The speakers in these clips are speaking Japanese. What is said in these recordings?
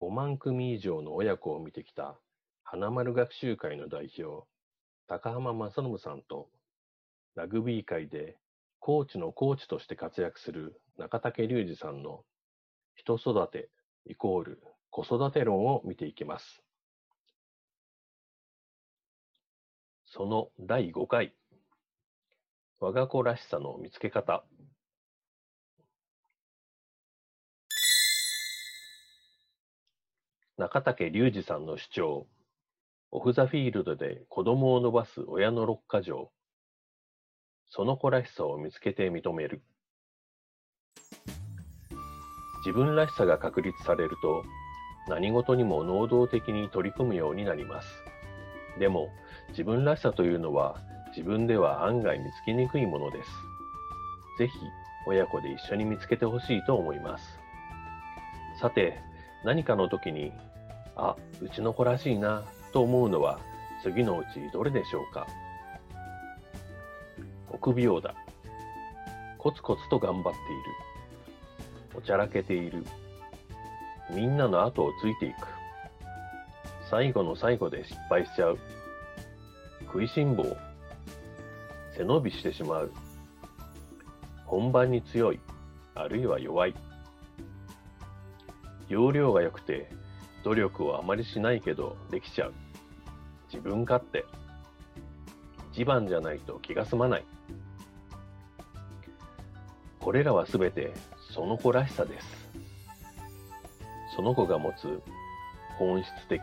5万組以上の親子を見てきた花丸学習会の代表、高浜正信さんと、ラグビー界でコーチのコーチとして活躍する中竹隆二さんの人育てイコール子育て論を見ていきます。その第5回、我が子らしさの見つけ方。中竹隆二さんの主張、オフ・ザ・フィールドで子供を伸ばす親の六か条。その子らしさを見つけて認める。自分らしさが確立されると、何事にも能動的に取り組むようになります。でも、自分らしさというのは自分では案外見つけにくいものです。ぜひ親子で一緒に見つけてほしいと思います。さて、何かの時に、あ、うちの子らしいなと思うのは次のうちどれでしょうか？臆病だ。コツコツと頑張っている。おちゃらけている。みんなの後をついていく。最後の最後で失敗しちゃう。食いしん坊。背伸びしてしまう。本番に強い、あるいは弱い。容量が良くて、努力をあまりしないけどできちゃう。自分勝手。一番じゃないと気が済まない。これらはすべてその子らしさです。その子が持つ本質的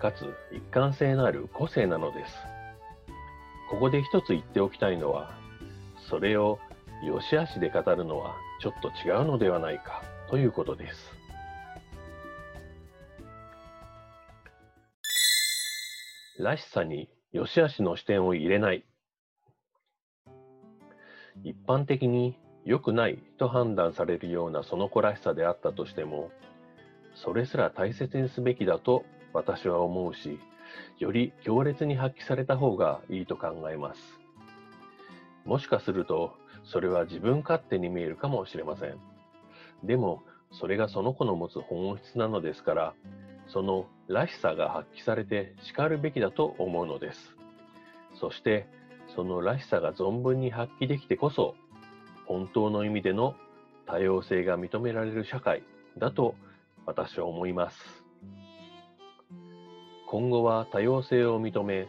かつ一貫性のある個性なのです。ここで一つ言っておきたいのは、それを良し悪しで語るのはちょっと違うのではないかということです。らしさに良し悪しの視点を入れない。一般的に良くないと判断されるようなその子らしさであったとしても、それすら大切にすべきだと私は思うし、より強烈に発揮された方がいいと考えます。もしかすると、それは自分勝手に見えるかもしれません。でも、それがその子の持つ本質なのですから、そのらしさが発揮されて叱るべきだと思うのです。そして、そのらしさが存分に発揮できてこそ、本当の意味での多様性が認められる社会だと私は思います。今後は多様性を認め、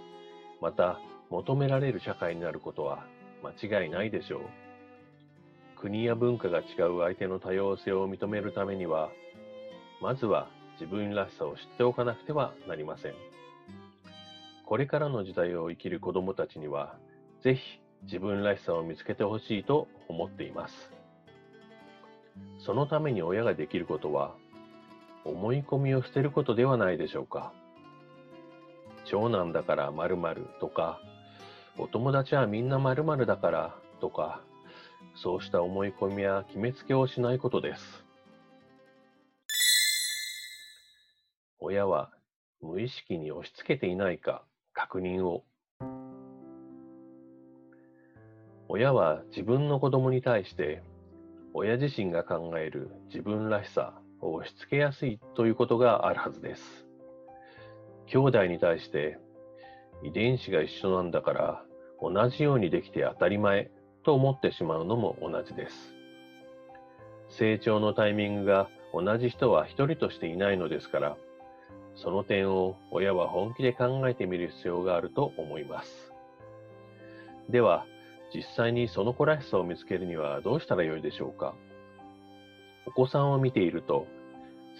また求められる社会になることは間違いないでしょう。国や文化が違う相手の多様性を認めるためには、まずは自分らしさを知っておかなくてはなりません。これからの時代を生きる子供たちには、ぜひ自分らしさを見つけてほしいと思っています。そのために親ができることは、思い込みを捨てることではないでしょうか。長男だから〇〇とか、お友達はみんな〇〇だからとか、そうした思い込みや決めつけをしないことです。親は無意識に押し付けていないか確認を。親は自分の子供に対して親自身が考える自分らしさを押し付けやすいということがあるはずです。兄弟に対して遺伝子が一緒なんだから同じようにできて当たり前と思ってしまうのも同じです。成長のタイミングが同じ人は一人としていないのですから、その点を親は本気で考えてみる必要があると思います。では、実際にその子らしさを見つけるにはどうしたらよいでしょうか？お子さんを見ていると、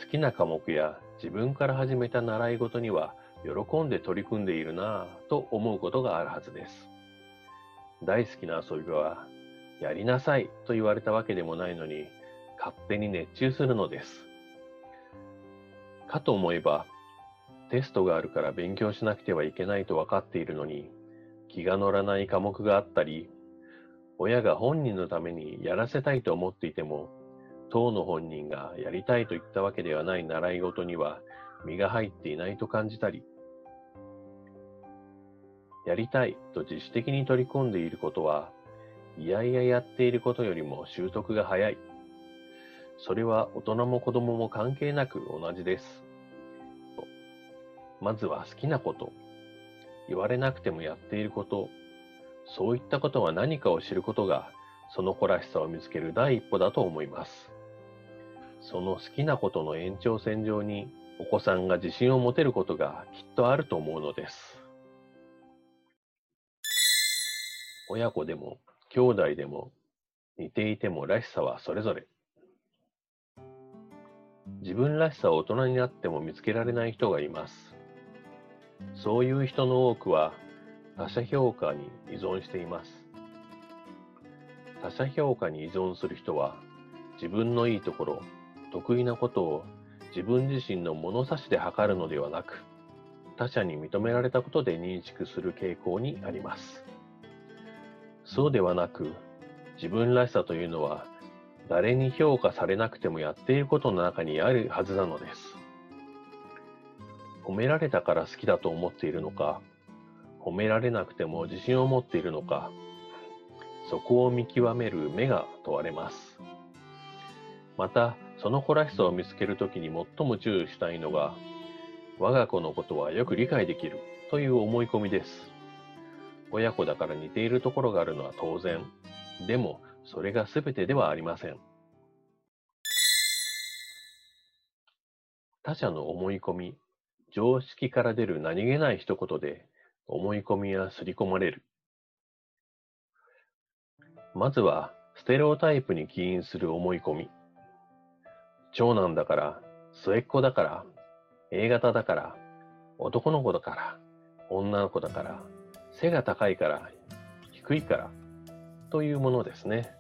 好きな科目や自分から始めた習い事には喜んで取り組んでいるなぁと思うことがあるはずです。大好きな遊び場は、やりなさいと言われたわけでもないのに、勝手に熱中するのです。かと思えば、テストがあるから勉強しなくてはいけないと分かっているのに、気が乗らない科目があったり、親が本人のためにやらせたいと思っていても、当の本人がやりたいと言ったわけではない習い事には身が入っていないと感じたり、やりたいと自主的に取り込んでいることは、いやいややっていることよりも習得が早い。それは大人も子供も関係なく同じです。まずは好きなこと、言われなくてもやっていること、そういったことは何かを知ることが、その子らしさを見つける第一歩だと思います。その好きなことの延長線上に、お子さんが自信を持てることがきっとあると思うのです。親子でも兄弟でも似ていてもらしさはそれぞれ。自分らしさを大人になっても見つけられない人がいます。そういう人の多くは他者評価に依存しています。他者評価に依存する人は自分のいいところ、得意なことを自分自身の物差しで測るのではなく、他者に認められたことで認識する傾向にあります。そうではなく、自分らしさというのは誰に評価されなくてもやっていることの中にあるはずなのです。褒められたから好きだと思っているのか、褒められなくても自信を持っているのか、そこを見極める目が問われます。また、その子らしさを見つけるときに最も注意したいのが、我が子のことはよく理解できるという思い込みです。親子だから似ているところがあるのは当然。でも、それが全てではありません。他者の思い込み、常識から出る何気ない一言で思い込みは刷り込まれる。まずは、ステレオタイプに起因する思い込み。長男だから、末っ子だから、A 型だから、男の子だから、女の子だから、背が高いから、低いから、というものですね。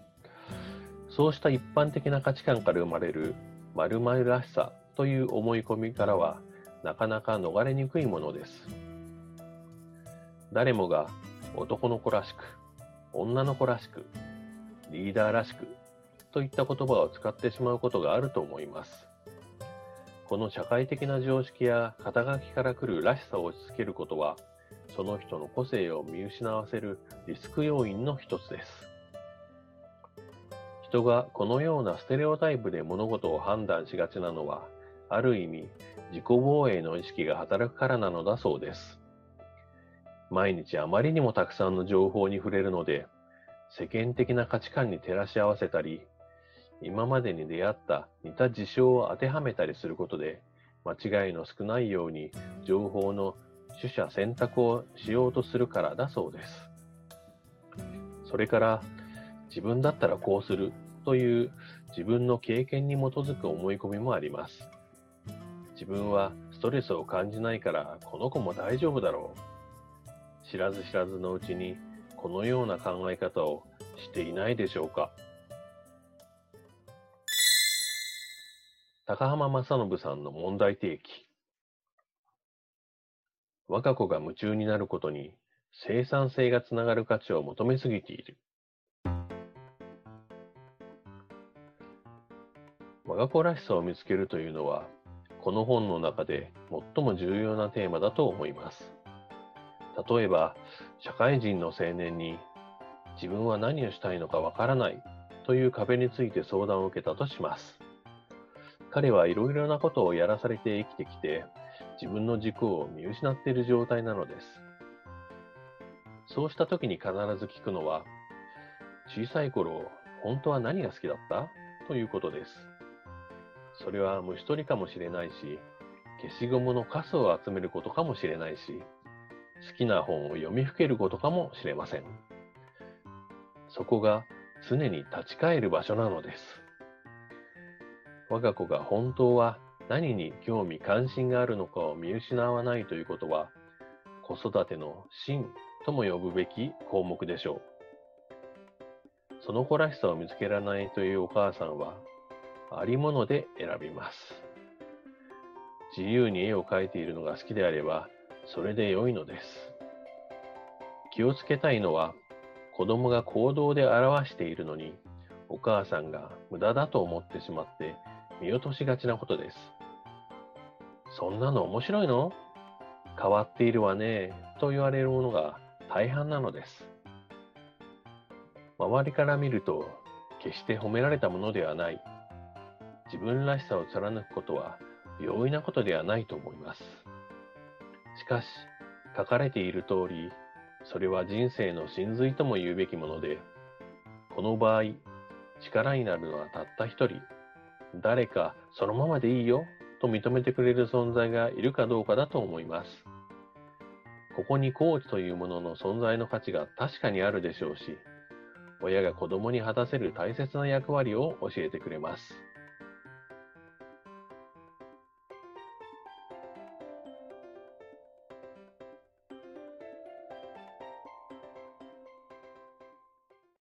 そうした一般的な価値観から生まれる〇〇らしさという思い込みからはなかなか逃れにくいものです。誰もが男の子らしく、女の子らしく、リーダーらしくといった言葉を使ってしまうことがあると思います。この社会的な常識や肩書きから来るらしさを押し付けることはその人の個性を見失わせるリスク要因の一つです。人がこのようなステレオタイプで物事を判断しがちなのは、ある意味自己防衛の意識が働くからなのだそうです。毎日あまりにもたくさんの情報に触れるので、世間的な価値観に照らし合わせたり、今までに出会った似た事象を当てはめたりすることで、間違いの少ないように情報の取捨選択をしようとするからだそうです。それから自分だったらこうするという自分の経験に基づく思い込みもあります。自分はストレスを感じないからこの子も大丈夫だろう。知らず知らずのうちにこのような考え方をしていないでしょうか。高浜正信さんの問題提起。我が子が夢中になることに生産性がつながる価値を求めすぎている。我が子らしさを見つけるというのは、この本の中で最も重要なテーマだと思います。例えば、社会人の青年に自分は何をしたいのかわからないという壁について相談を受けたとします。彼はいろいろなことをやらされて生きてきて、自分の軸を見失っている状態なのです。そうした時に必ず聞くのは、小さい頃、本当は何が好きだった？ということです。それは虫取りかもしれないし、消しゴムのカスを集めることかもしれないし、好きな本を読みふけることかもしれません。そこが常に立ち返る場所なのです。我が子が本当は何に興味関心があるのかを見失わないということは、子育ての真とも呼ぶべき項目でしょう。その子らしさを見つけられないというお母さんは、ありもので選びます。自由に絵を描いているのが好きであれば、それで良いのです。気をつけたいのは、子供が行動で表しているのに、お母さんが無駄だと思ってしまって見落としがちなことです。そんなの面白いの？変わっているわね、と言われるものが大半なのです。周りから見ると、決して褒められたものではない。自分らしさを貫くことは容易なことではないと思います。しかし、書かれている通り、それは人生の真髄とも言うべきもので、この場合、力になるのはたった一人、誰かそのままでいいよと認めてくれる存在がいるかどうかだと思います。ここにコーチというものの存在の価値が確かにあるでしょうし、親が子供に果たせる大切な役割を教えてくれます。